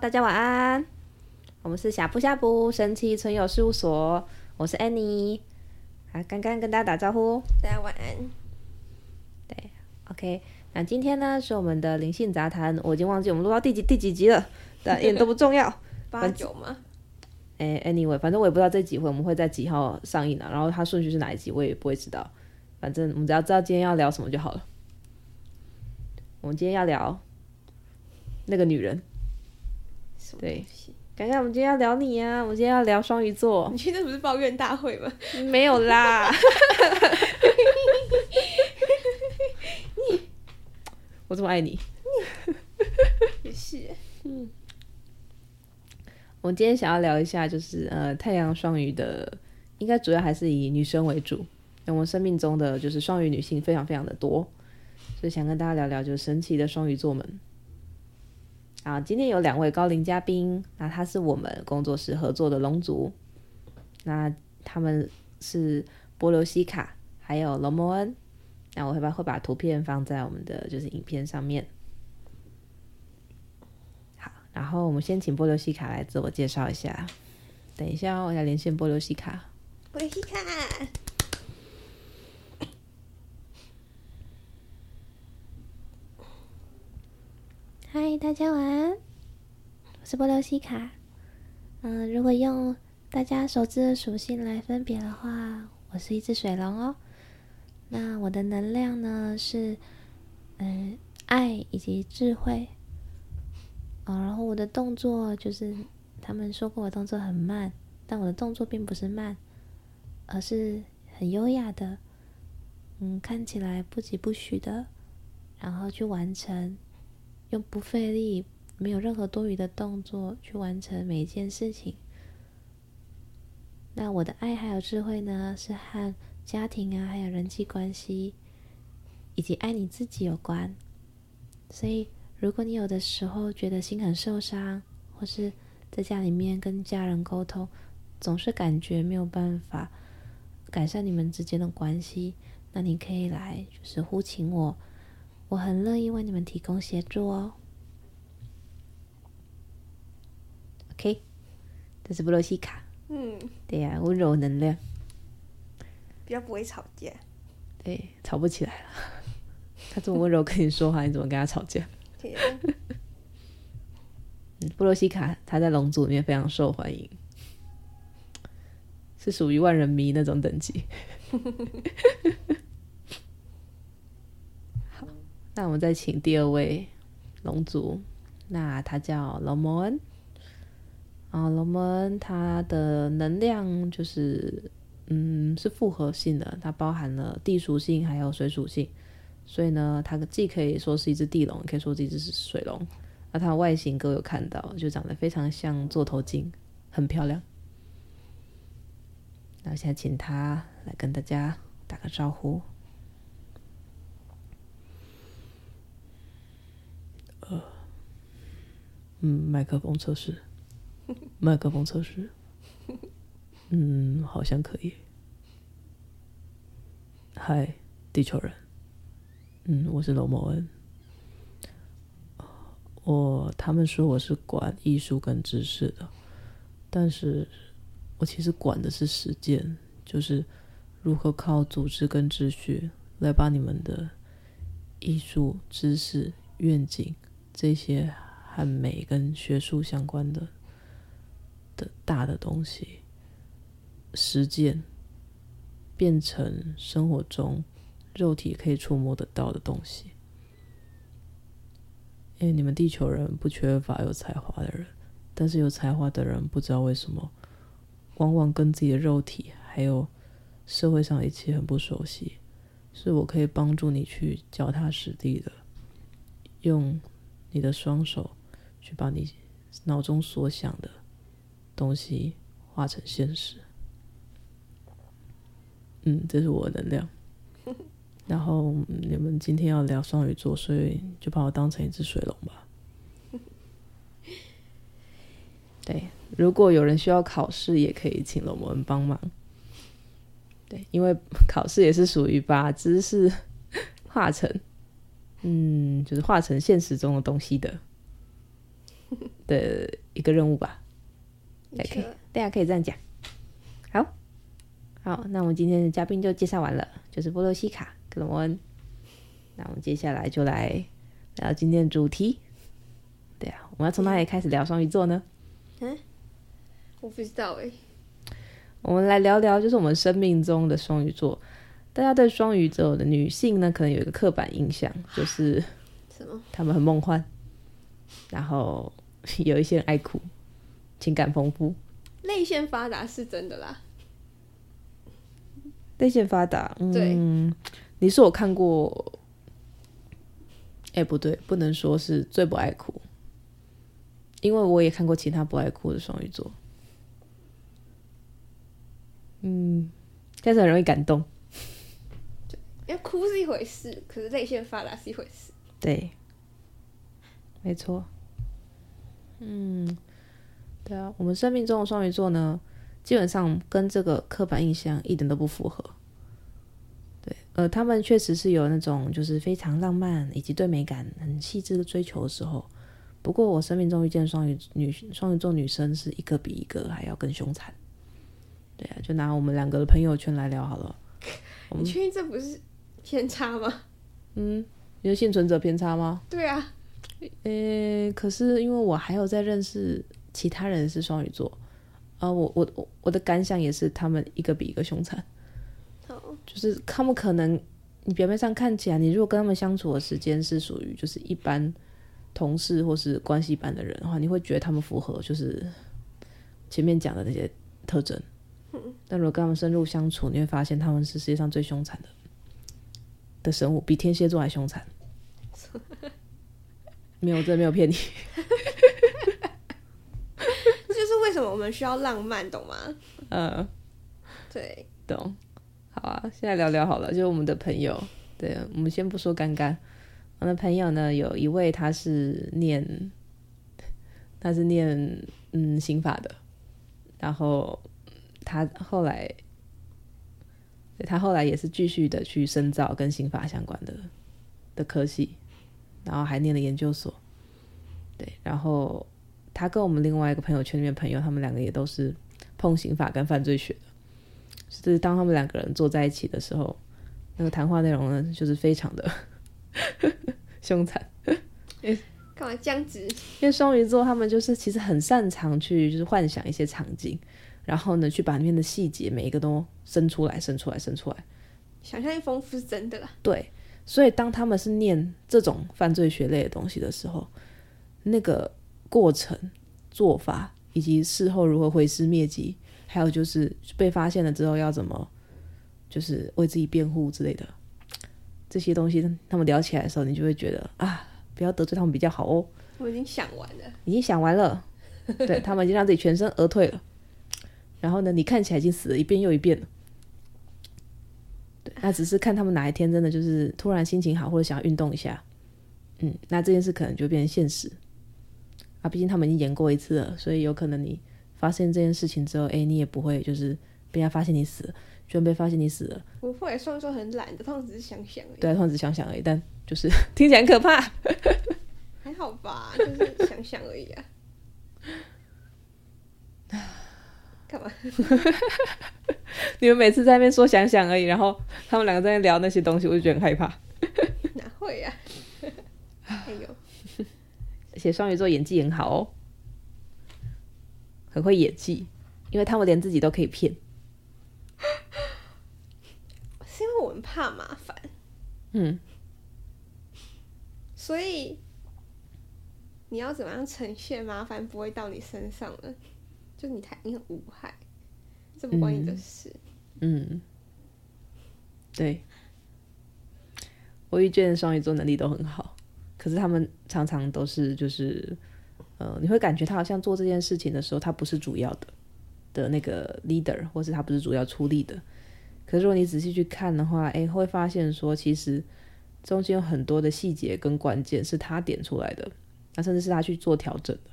大家晚安。我们是呷哺呷哺神奇存有事务所，我是 Annie。啊，刚刚跟大家打招呼，大家晚安。对，OK。那今天呢是我们的灵性杂谈，我已经忘记我们录到第几第几集了，但一点都不重要。八九吗？哎，Anyway，反正我也不知道这几回我们会在几号上映啊，然后它顺序是哪一集我也不会知道。反正我们只要知道今天要聊什么就好了。我们今天要聊那个女人。对，刚刚我们今天要聊你啊，我们今天要聊双鱼座。你今天不是抱怨大会吗？没有啦。我这么爱你。也是。嗯。我们今天想要聊一下，就是呃，太阳双鱼的，应该主要还是以女生为主。那我们生命中的就是双鱼女性非常非常的多，所以想跟大家聊聊，就是神奇的双鱼座们。啊，今天有两位高龄嘉宾，那他是我们工作室合作的龙族，那他们是波瑠西卡还有龙摩恩，那我会把会把图片放在我们的就是影片上面。好，然后我们先请波瑠西卡来自我介绍一下。等一下，我要连线波瑠西卡。波瑠西卡，嗨，大家晚安，我是波瑠西卡。嗯、如果用大家熟知的属性来分别的话，我是一只水龙哦。那我的能量呢是，嗯、爱以及智慧。哦，然后我的动作就是，他们说过我动作很慢，但我的动作并不是慢，而是很优雅的，嗯，看起来不疾不徐的，然后去完成。用不费力、没有任何多余的动作去完成每一件事情。那我的爱还有智慧呢，是和家庭啊，还有人际关系，以及爱你自己有关。所以，如果你有的时候觉得心很受伤，或是在家里面跟家人沟通，总是感觉没有办法改善你们之间的关系，那你可以来就是呼请我。我很乐意为你们提供协助哦。OK，这是布洛西卡。嗯，对呀、啊，温柔能量，比较不会吵架。对，吵不起来了。他这么温柔跟你说话，你怎么跟他吵架？对啊、嗯，波瑠西卡他在龙族里面非常受欢迎，是属于万人迷那种等级。那我们再请第二位龙族，那他叫龙摩恩。啊，龙摩恩他的能量就是，嗯，是复合性的，它包含了地属性还有水属性，所以呢，它既可以说是一只地龙，也可以说是一只水龙。那它的外形各位有看到，就长得非常像座头鲸，很漂亮。那我现在请他来跟大家打个招呼。呃，嗯，麦克风测试，麦克风测试，嗯，好像可以。嗨，地球人，嗯，我是龙某恩。我他们说我是管艺术跟知识的，但是我其实管的是实践，就是如何靠组织跟秩序来把你们的艺术知识愿景。这些和美跟学术相关的的大的东西，实践变成生活中肉体可以触摸得到的东西。因为你们地球人不缺乏有才华的人，但是有才华的人不知道为什么，往往跟自己的肉体还有社会上一切很不熟悉。是我可以帮助你去脚踏实地的用。你的双手去把你脑中所想的东西化成现实。嗯，这是我的能量。然后你们今天要聊双鱼座，所以就把我当成一只水龙吧。对，如果有人需要考试，也可以请龙门帮忙。对，因为考试也是属于把知识 化成。嗯，就是化成现实中的东西的。的一个任务吧。的确可以，大家可以这样讲。好，好，那我们今天的嘉宾就介绍完了，就是波罗西卡·克罗摩恩。那我们接下来就来聊今天的主题。对啊，我们要从哪里开始聊双鱼座呢？嗯，我不知道哎。我们来聊聊，就是我们生命中的双鱼座。大家对双鱼座的女性呢，可能有一个刻板印象，就是什么？她们很梦幻，然后有一些人爱哭，情感丰富，泪腺发达是真的啦。泪腺发达，嗯，对你是我看过，哎，不对，不能说是最不爱哭，因为我也看过其他不爱哭的双鱼座。嗯，但是很容易感动。因为哭是一回事，可是泪腺发达是一回事。对，没错。嗯，对啊，我们生命中的双鱼座呢，基本上跟这个刻板印象一点都不符合。对，呃，他们确实是有那种就是非常浪漫以及对美感很细致的追求的时候。不过，我生命中遇见双鱼女双鱼座女生是一个比一个还要更凶残。对啊，就拿我们两个的朋友圈来聊好了。你确定这不是偏差吗？嗯，你的幸存者偏差吗？对啊。呃，可是因为我还有在认识其他人是双鱼座，啊、呃，我我我我的感想也是他们一个比一个凶残。Oh. 就是他们可能你表面上看起来，你如果跟他们相处的时间是属于就是一般同事或是关系般的人的话，你会觉得他们符合就是前面讲的那些特征。但如果跟他们深入相处，你会发现他们是世界上最凶残的的生物，比天蝎座还凶残。没有，真的没有骗你。这就是为什么我们需要浪漫，懂吗？呃，对，懂。好啊，现在聊聊好了，就是我们的朋友。对，我们先不说干干。我的朋友呢，有一位他是念，他是念嗯刑法的，然后。他后来，他后来也是继续的去深造跟刑法相关的的科系，然后还念了研究所。对，然后他跟我们另外一个朋友圈里面朋友，他们两个也都是碰刑法跟犯罪学的。就是当他们两个人坐在一起的时候，那个谈话内容呢，就是非常的 凶残。干嘛这样子？因为双鱼座他们就是其实很擅长去就是幻想一些场景。然后呢，去把里面的细节每一个都生出来，生出来，生出来。想象力丰富是真的啦。对，所以当他们是念这种犯罪学类的东西的时候，那个过程、做法以及事后如何毁尸灭迹，还有就是被发现了之后要怎么，就是为自己辩护之类的这些东西，他们聊起来的时候，你就会觉得啊，不要得罪他们比较好哦。我已经想完了，已经想完了，对，他们已经让自己全身而退了。然后呢，你看起来已经死了一遍又一遍了。对，那只是看他们哪一天真的就是突然心情好，或者想要运动一下，嗯，那这件事可能就变成现实。啊，毕竟他们已经演过一次了，所以有可能你发现这件事情之后，哎，你也不会就是被人家发现你死了，居然被发现你死了。不会，双鱼座很懒的，他们只是想想而已。对，他们只是想想而已，但就是 听起来很可怕。还好吧，就是想想而已啊。干嘛？你们每次在那边说想想而已，然后他们两个在那聊那些东西，我就觉得很害怕。哪会呀、啊？哎呦，而且双鱼座演技很好哦，很会演技，因为他们连自己都可以骗。是因为我们怕麻烦，嗯，所以你要怎么样呈现麻烦不会到你身上呢？就你太你很无害，这不关你的事。嗯，对，我遇见双鱼座能力都很好，可是他们常常都是就是，呃，你会感觉他好像做这件事情的时候，他不是主要的的那个 leader，或是他不是主要出力的。可是如果你仔细去看的话，哎，会发现说其实中间有很多的细节跟关键是他点出来的，那甚至是他去做调整的。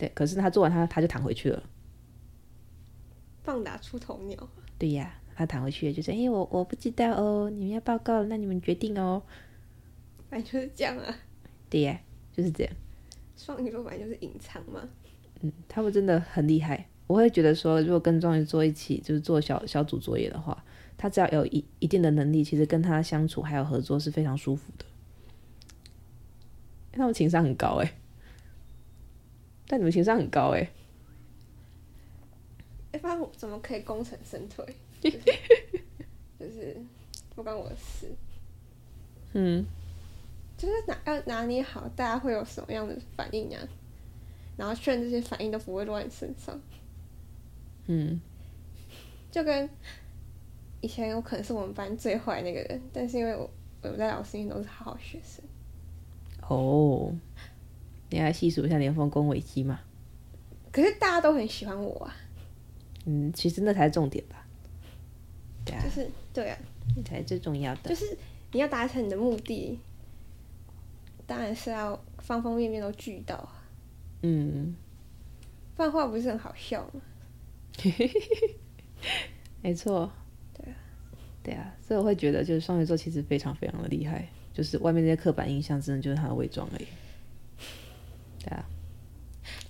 对，可是他做完他他就躺回去了，放打出头鸟。对呀，他躺回去就是，哎，我我不知道哦，你们要报告了，那你们决定哦。反正就是这样啊。对呀，就是这样。双鱼座本来就是隐藏嘛。嗯，他们真的很厉害。我会觉得说，如果跟双鱼座一起就是做小小组作业的话，他只要有一一定的能力，其实跟他相处还有合作是非常舒服的。他们情商很高哎，但你们情商很高哎。哎，不然我怎么可以功成身退？就是，就是不关我的事。嗯，就是拿要拿捏好，大家会有什么样的反应啊？然后确认这些反应都不会落在你身上。嗯，就跟以前有可能是我们班最坏那个人，但是因为我我们在老师里都是好好学生。哦，你来细数一下你的丰功伟绩嘛？可是大家都很喜欢我啊。嗯，其实那才是重点吧。对啊，就是对啊，那才是最重要的。就是你要达成你的目的，当然是要方方面面都俱到啊。嗯，不然话不是很好笑吗？没错。对啊，对啊，所以我会觉得，就是双鱼座其实非常非常的厉害。就是外面那些刻板印象，真的就是他的伪装而已。对啊，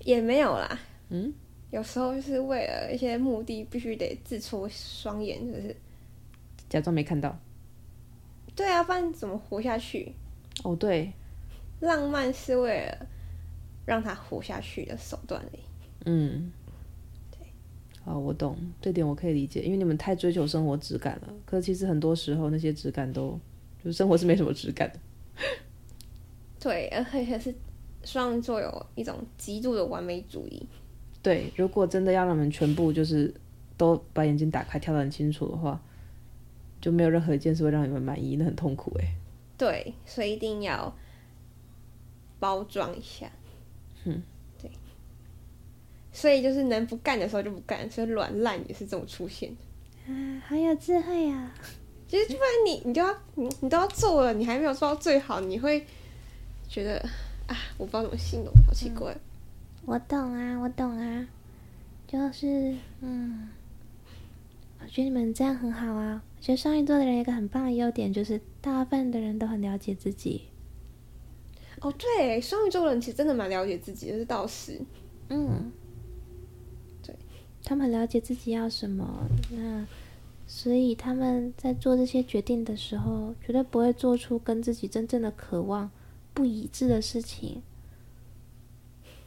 也没有啦。嗯，有时候就是为了一些目的，必须得自戳双眼，就是假装没看到。对啊，不然怎么活下去？哦，对，浪漫是为了让他活下去的手段而已。嗯，对。哦，我懂这点，我可以理解，因为你们太追求生活质感了。可是其实很多时候，那些质感都。就是生活是没什么质感的，对，而且是双鱼座有一种极度的完美主义。对，如果真的要让你们全部就是都把眼睛打开，跳得很清楚的话，就没有任何一件事会让你们满意，那很痛苦哎。对，所以一定要包装一下。嗯，对。所以就是能不干的时候就不干，所以软烂也是这种出现。啊，好有智慧呀、啊！其实，不然你你都要你你都要做了，你还没有做到最好，你会觉得啊，我不知道怎么形容，好奇怪。嗯，我懂啊，我懂啊，就是嗯，我觉得你们这样很好啊。我觉得双鱼座的人有一个很棒的优点，就是大部分的人都很了解自己。哦，对，双鱼座的人其实真的蛮了解自己就，是倒是。嗯，对，他们很了解自己要什么，那。所以他们在做这些决定的时候，绝对不会做出跟自己真正的渴望不一致的事情。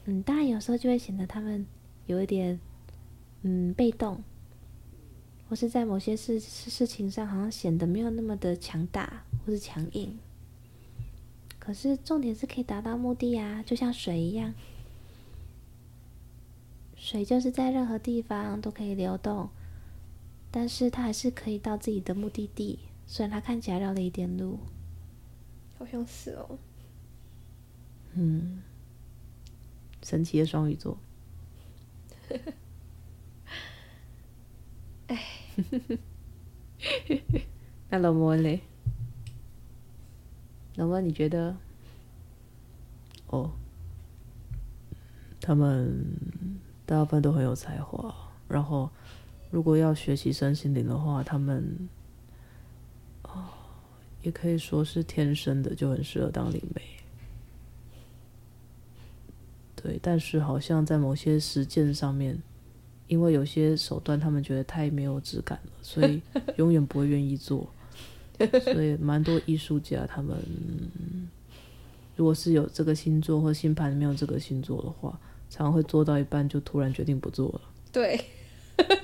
嗯，当然有时候就会显得他们有一点嗯被动，或是在某些事事情上好像显得没有那么的强大或是强硬。可是重点是可以达到目的啊，就像水一样，水就是在任何地方都可以流动。但是他还是可以到自己的目的地，虽然他看起来绕了一点路。好像是哦。嗯，神奇的双鱼座。哎，那龙摩嘞？龙摩，你觉得？哦，他们大部分都很有才华，然后。如果要学习身心灵的话，他们哦，也可以说是天生的就很适合当灵媒。对，但是好像在某些实践上面，因为有些手段他们觉得太没有质感了，所以 永远不会愿意做。所以蛮多艺术家他们，如果是有这个星座或星盘没有这个星座的话，常常会做到一半就突然决定不做了。对。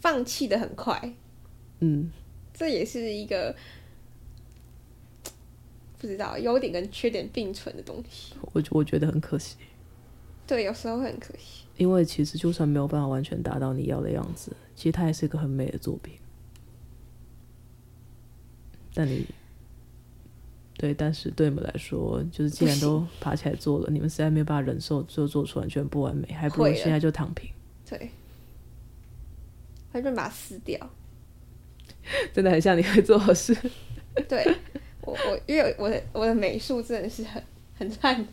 放弃的很快，嗯，这也是一个不知道优点跟缺点并存的东西。我我觉得很可惜，对，有时候会很可惜。因为其实就算没有办法完全达到你要的样子，其实它也是一个很美的作品。但你对，但是对你们来说，就是既然都爬起来做了，你们实在没有办法忍受就做出完全不完美，还不如现在就躺平。对。反正把它撕掉，真的很像你会做的事。对，我我因为我的我的美术真的是很很烂，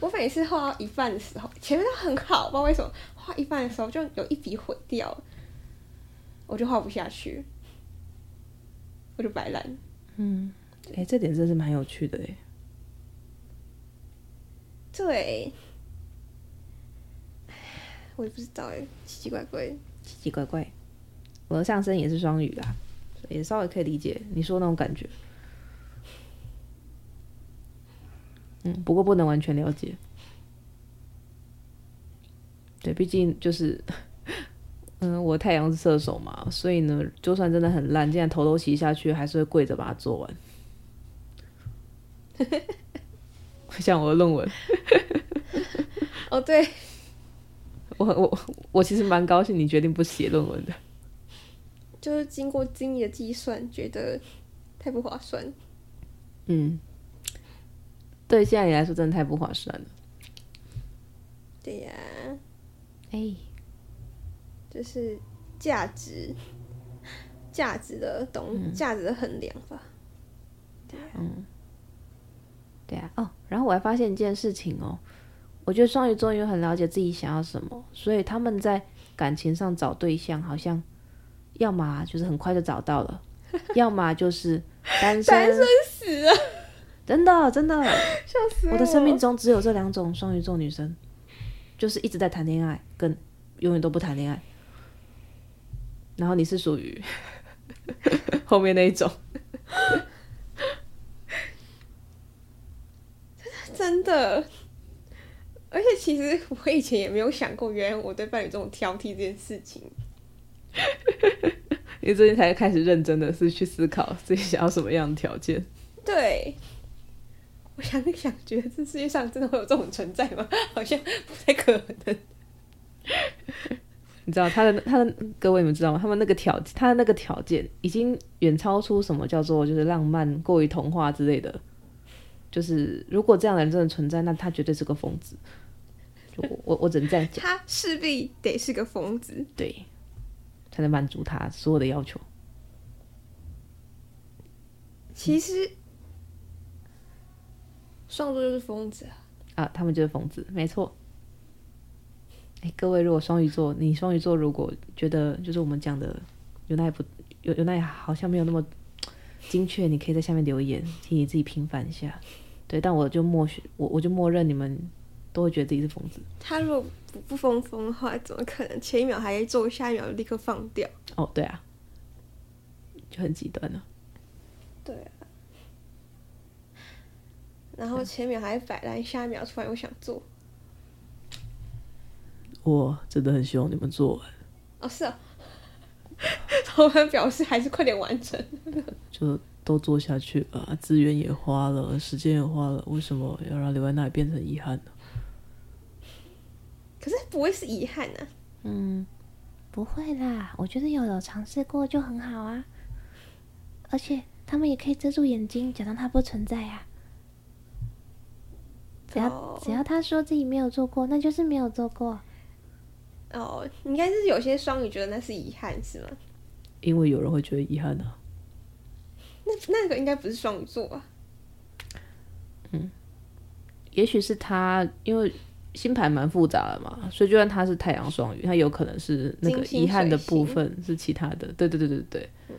我每次画到一半的时候，前面都很好，不知道为什么画一半的时候就有一笔毁掉，我就画不下去，我就摆烂。嗯，哎、欸，这点真是蛮有趣的哎。对，我也不知道哎，奇奇怪怪，奇奇怪怪。我的上身也是双鱼啊，也稍微可以理解你说那种感觉。嗯，不过不能完全了解。对，毕竟就是，嗯，我太阳是射手嘛，所以呢，就算真的很烂，既然头都洗下去，还是会跪着把它做完。像我的论文。哦，对，我我我其实蛮高兴你决定不写论文的，就是经过精密的计算，觉得太不划算。嗯，对，现在你来说真的太不划算了。对呀。哎、欸，就是价值，价值的懂，价、嗯、值的衡量吧。对啊，嗯，对啊。哦，然后我还发现一件事情哦，我觉得双鱼座因为很了解自己想要什么，所以他们在感情上找对象，好像要么就是很快就找到了，要么就是单身，单身死了。真的，真的，笑死我！我的生命中只有这两种双鱼座女生。就是一直在谈恋爱，跟永远都不谈恋爱。然后你是属于 后面那一种，真的。而且其实我以前也没有想过，原来我对伴侣这种挑剔这件事情。你最近才开始认真的是去思考自己想要什么样的条件？对。我想一 想，觉得这世界上真的会有这种存在吗？好像不太可能。你知道他的他的各位，你们知道吗？他们那个条他的那个条件已经远超出什么叫做就是浪漫、过于童话之类的。就是如果这样的人真的存在，那他绝对是个疯子。就我我只能这样讲，他势必得是个疯子，对，才能满足他所有的要求。其实。双鱼座就是疯子啊！啊，他们就是疯子，没错。哎，各位，如果双鱼座，你双鱼座如果觉得就是我们讲的有那不有有那好像没有那么精确，你可以在下面留言，请你自己平反一下。对，但我就默许我我就默认你们都会觉得自己是疯子。他如果不不疯疯的话，怎么可能前一秒还做，下一秒立刻放掉？哦，对啊，就很极端了。对啊。然后前秒还摆烂，下一秒突然又想做。我真的很希望你们做完。哦，是啊。我们表示还是快点完成。就都做下去吧，资源也花了，时间也花了，为什么要让留在那里变成遗憾呢？可是不会是遗憾呢、啊？嗯，不会啦，我觉得有有尝试过就很好啊。而且他们也可以遮住眼睛，假装它不存在啊。只要只要他说自己没有做过，那就是没有做过。哦，应该是有些双鱼觉得那是遗憾，是吗？因为有人会觉得遗憾呢、啊。那那个应该不是双鱼座吧？嗯，也许是他，因为星盘蛮复杂的嘛，所以就算他是太阳双鱼，他有可能是那个遗憾的部分是其他的。对对对对对。嗯。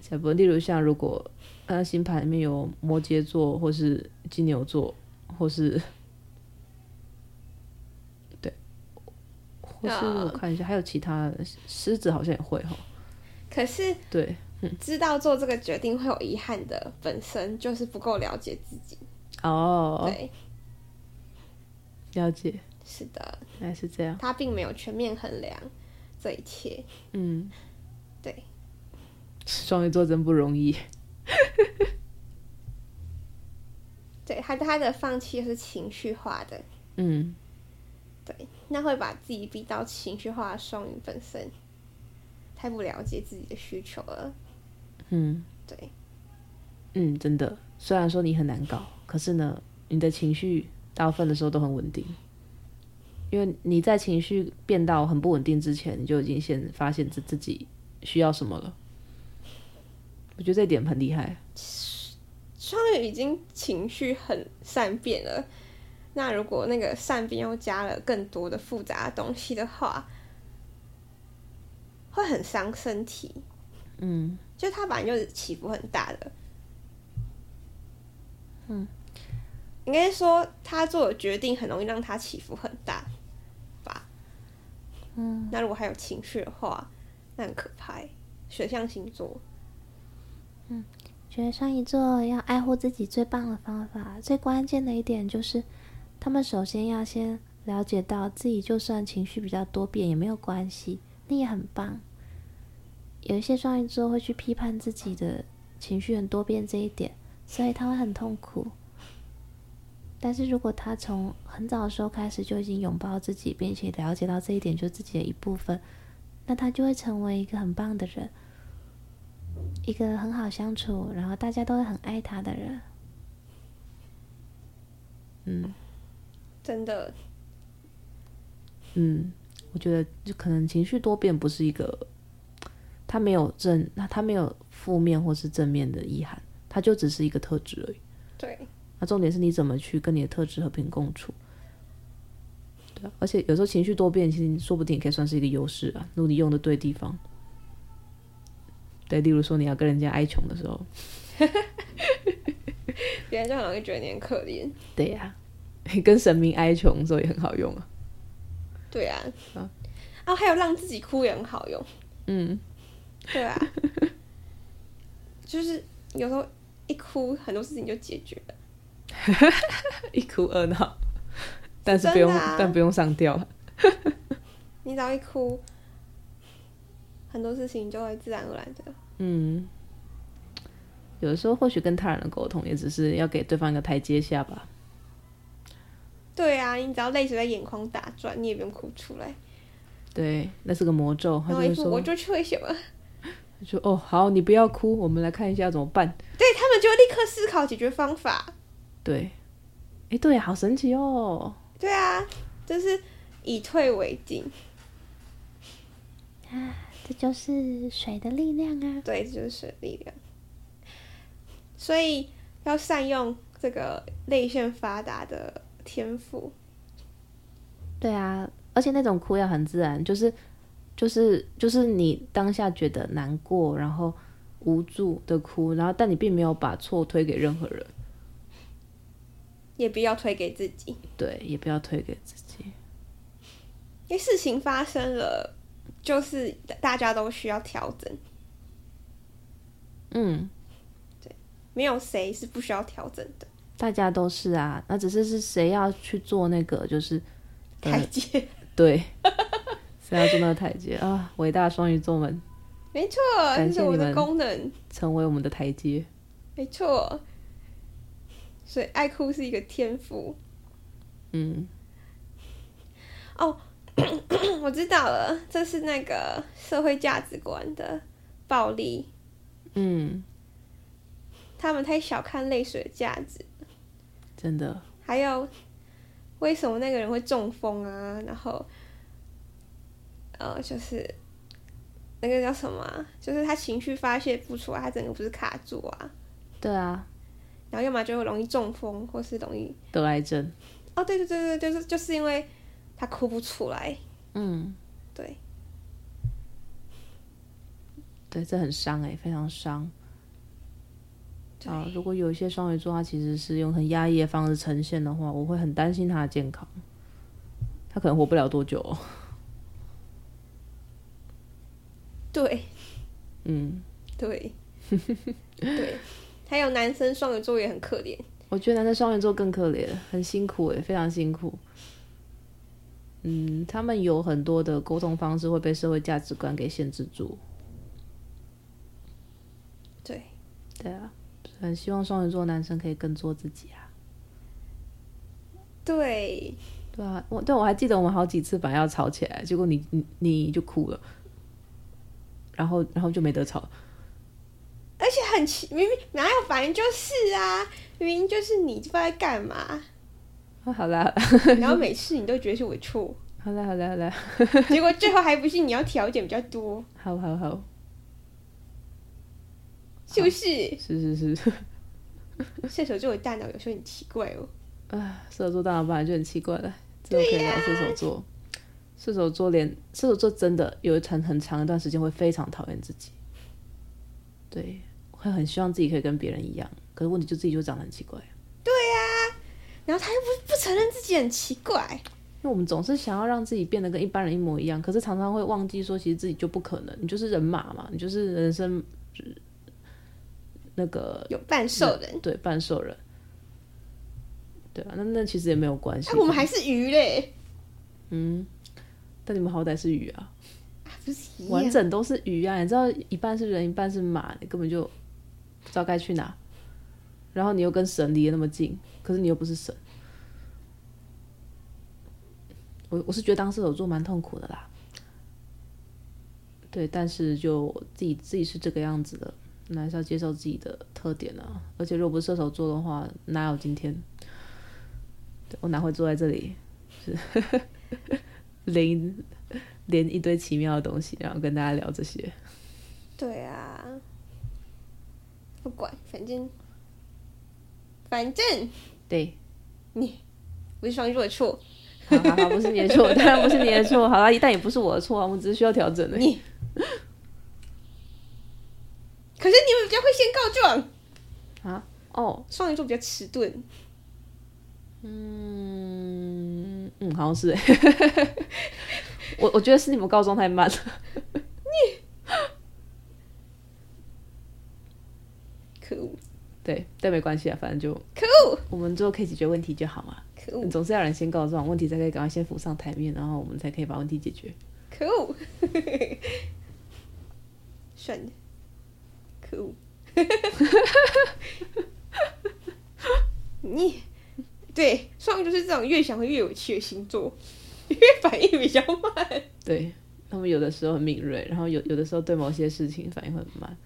小不，例如像如果呃星盘里面有摩羯座或是金牛座。或是，对，或是我看一下，还有其他的狮子好像也会哈。可是，对，知道做这个决定会有遗憾的，本身就是不够了解自己。哦，对，了解，是的，原来是这样。他并没有全面衡量这一切。嗯，对，双鱼座真不容易。对，他他的放弃是情绪化的，嗯，对，那会把自己逼到情绪化的双鱼本身太不了解自己的需求了，嗯，对，嗯，真的，虽然说你很难搞，可是呢，你的情绪大部分的时候都很稳定，因为你在情绪变到很不稳定之前，你就已经先发现自自己需要什么了，我觉得这一点很厉害。双鱼已经情绪很善变了，那如果那个善变又加了更多的复杂的东西的话，会很伤身体。嗯，就它本来就是起伏很大的。嗯，应该说他做的决定很容易让他起伏很大吧。嗯，那如果还有情绪的话，那很可怕。水象星座，嗯，觉得双鱼座要爱护自己最棒的方法，最关键的一点就是，他们首先要先了解到自己就算情绪比较多变也没有关系，那也很棒。有一些双鱼座会去批判自己的情绪很多变这一点，所以他会很痛苦。但是如果他从很早的时候开始就已经拥抱自己，并且了解到这一点就是自己的一部分，那他就会成为一个很棒的人，一个很好相处，然后大家都会很爱他的人。嗯，真的，嗯，我觉得就可能情绪多变不是一个。他没有正，那他没有负面或是正面的遗憾，他就只是一个特质而已。对，那重点是你怎么去跟你的特质和平共处。对，而且有时候情绪多变，其实说不定也可以算是一个优势啊。如果你用的对地方，对，例如说你要跟人家哀穷的时候，别人就很容易觉得你很可怜。对呀、啊，你跟神明哀穷的时候也很好用啊。对啊，啊，啊，还有让自己哭也很好用。嗯。对啊，就是有时候一哭，很多事情就解决了。一哭二闹，但是不用，啊、但不用上吊。你只要一哭，很多事情就会自然而然的。嗯，有的时候或许跟他人的沟通，也只是要给对方一个台阶下吧。对啊，你只要泪水在眼眶打转，你也不用哭出来。对，那是个魔咒。他就说，我就去会什么？就哦，好，你不要哭，我们来看一下怎么办。对，他们就立刻思考解决方法。对，哎，对，好神奇哦。对啊，就是以退为进。啊，这就是水的力量啊！对，这就是水的力量。所以要善用这个泪腺发达的天赋。对啊，而且那种哭要很自然，就是。就是就是你当下觉得难过，然后无助的哭，然后但你并没有把错推给任何人，也不要推给自己。对，也不要推给自己，因为事情发生了，就是大家都需要调整。嗯，对，没有谁是不需要调整的，大家都是啊，那只是是谁要去做那个就是台阶，对。谁要做那个台阶啊？伟大双鱼座们，没错，这是我的功能，成为我们的台阶。没错，所以爱哭是一个天赋。嗯，哦，我知道了，这是那个社会价值观的暴力。嗯，他们太小看泪水的价值，真的。还有，为什么那个人会中风啊？然后。呃，就是那个叫什么、啊，就是他情绪发泄不出来，他整个不是卡住啊？对啊，然后要么就会容易中风，或是容易得癌症。哦，对对对对，就是就是因为他哭不出来。嗯，对，对，这很伤哎，非常伤。啊，如果有一些双鱼座，他其实是用很压抑的方式呈现的话，我会很担心他的健康，他可能活不了多久哦。对，嗯，对，对，还有男生双鱼座也很可怜。我觉得男生双鱼座更可怜，很辛苦诶，非常辛苦。嗯，他们有很多的沟通方式会被社会价值观给限制住。对，对啊，很希望双鱼座男生可以更做自己啊。对，对啊，我对我还记得我们好几次本来要吵起来，结果你你你就哭了。然后，然后就没得吵，而且很奇，明明哪有，反正就是啊，明明就是你，不知道在干嘛。啊，好啦，然后每次你都觉得是我错。好啦，好啦，好啦，结果最后还不是你要调解比较多。好好好，是不是？是是是。射手座的大脑有时候很奇怪哦。啊，射手座大脑本来就很奇怪了，这可以聊射手座。射手座连射手座真的有一长很长一段时间会非常讨厌自己，对，会很希望自己可以跟别人一样，可是问题就自己就长得很奇怪。然后他又不不承认自己很奇怪，因为我们总是想要让自己变得跟一般人一模一样，可是常常会忘记说，其实自己就不可能。你就是人马嘛，你就是人生那个有半兽人，对半兽人，对啊，那那其实也没有关系。我们还是鱼嘞，嗯，但你们好歹是鱼啊，啊不是完整都是鱼啊！你知道一半是人，一半是马，你根本就不知道该去哪。然后你又跟神离得那么近，可是你又不是神。我我是觉得当射手座蛮痛苦的啦。对，但是就自己自己是这个样子的，那还是要接受自己的特点啊。而且如果不是射手座的话，哪有今天？我哪会坐在这里，是 连连一堆奇妙的东西，然后跟大家聊这些。对啊，不管，反正。反正，对，你不是双鱼座的错，好好好，不是你的错，当然不是你的错，好了，但也不是我的错，我们只是需要调整的。你，可是你们比较会先告状啊？哦，双鱼座比较迟钝。嗯嗯，好像是哎，我我觉得是你们告状太慢了。你，可恶。对，但没关系啊，反正就可恶，我们最后可以解决问题就好嘛。可恶，总是要人先告状，问题才可以赶快先浮上台面，然后我们才可以把问题解决。可恶，算了，可恶，你对双鱼就是这种越想会越有趣的星座，因为反应比较慢。对，他们有的时候很敏锐，然后有有的时候对某些事情反应会很慢。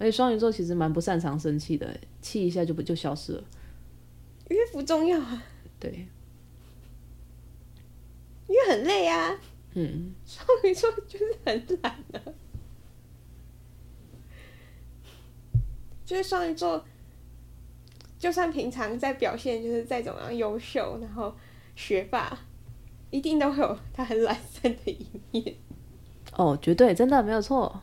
而且双鱼座其实蛮不擅长生气的，气一下就不就消失了。因为不重要啊。对。因为很累啊。嗯。双鱼座就是很懒的。就是双鱼座，就算平常在表现就是再怎么样优秀，然后学霸，一定都会有他很懒散的一面。哦，绝对，真的没有错。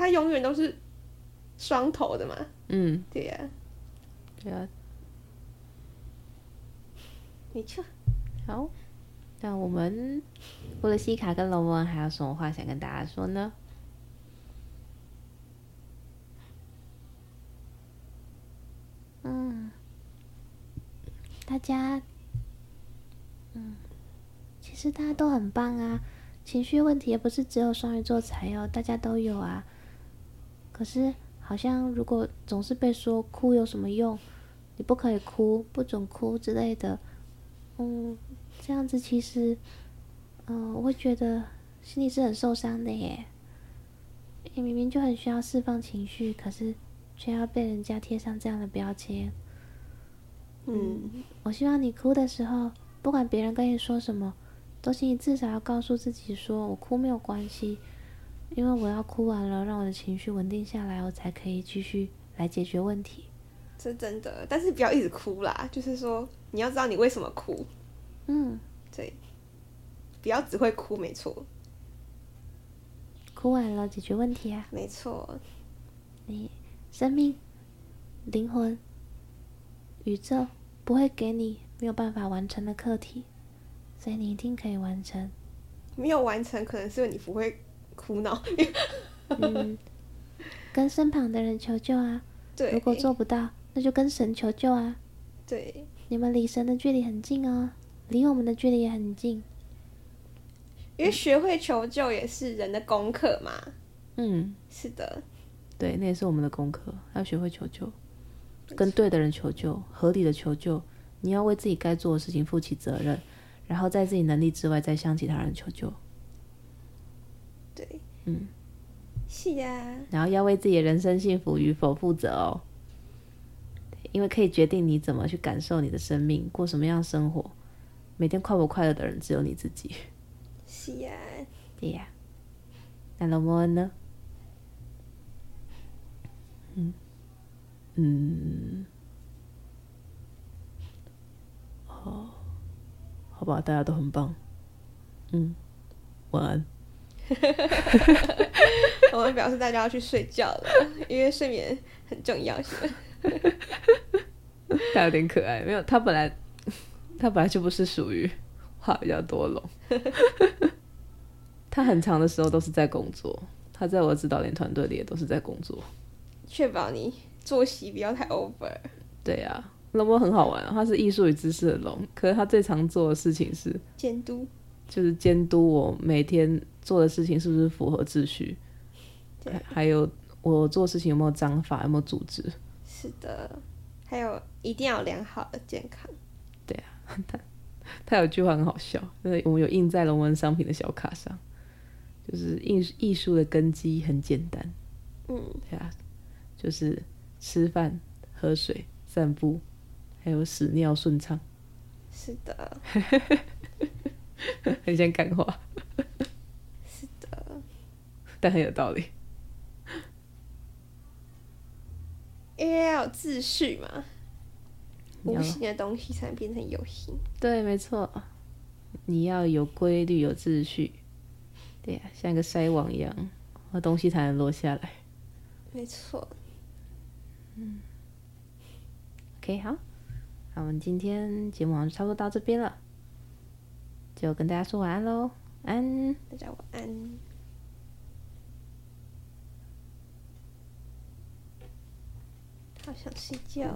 他永远都是双头的嘛？嗯，对呀、啊，对啊，没错。好，那我们波罗西卡跟龙文还有什么话想跟大家说呢？嗯，大家，嗯，其实大家都很棒啊，情绪问题也不是只有双鱼座才有，大家都有啊。可是，好像如果总是被说哭有什么用？你不可以哭，不准哭之类的。嗯，这样子其实，嗯，我会觉得心里是很受伤的耶。你明明就很需要释放情绪，可是却要被人家贴上这样的标签。嗯，我希望你哭的时候，不管别人跟你说什么，都请你至少要告诉自己说：“我哭没有关系。”因为我要哭完了，让我的情绪稳定下来，我才可以继续来解决问题。是真的，但是不要一直哭啦。就是说，你要知道你为什么哭。嗯，对，不要只会哭，没错。哭完了，解决问题啊，没错。你生命、灵魂、宇宙不会给你没有办法完成的课题，所以你一定可以完成。没有完成，可能是因为你不会。苦恼，嗯，跟身旁的人求救啊。对，如果做不到，那就跟神求救啊。对，你们离神的距离很近哦，离我们的距离也很近。因为学会求救也是人的功课嘛。嗯，是的，对，那也是我们的功课，要学会求救，跟对的人求救，合理的求救。你要为自己该做的事情负起责任，然后在自己能力之外再向其他人求救。对，嗯，是呀。然后要为自己的人生幸福与否负责哦，因为可以决定你怎么去感受你的生命，过什么样的生活，每天快不快乐的人只有你自己。是呀，对呀。那罗摩恩呢？嗯嗯，好，好吧，大家都很棒。嗯，晚安。我们表示大家要去睡觉了，因为睡眠很重要，是？他有点可爱，没有他本来他本来就不是属于话比较多龙，他很长的时候都是在工作，他在我的指导连团队里也都是在工作，确保你作息不要太 over。对啊，龙波很好玩，他是艺术与知识的龙，可是他最常做的事情是监督，就是监督我每天做的事情是不是符合秩序，对，还有我做事情有没有章法，有没有组织。是的，还有一定要良好的健康。对啊，他他有句话很好笑，因为我们有印在龙纹商品的小卡上，就是艺艺术的根基很简单，嗯，对啊，就是吃饭、喝水、散步，还有屎尿顺畅。是的，很像干话。但很有道理。因为要有秩序嘛，无形的东西才能变成有形。对，没错，你要有规律、有秩序，对呀、啊，像一个筛网一样，那东西才能落下来。没错。嗯。OK，好，那我们今天节目好像差不多到这边了，就跟大家说晚安喽，晚安，大家晚安。好想睡觉。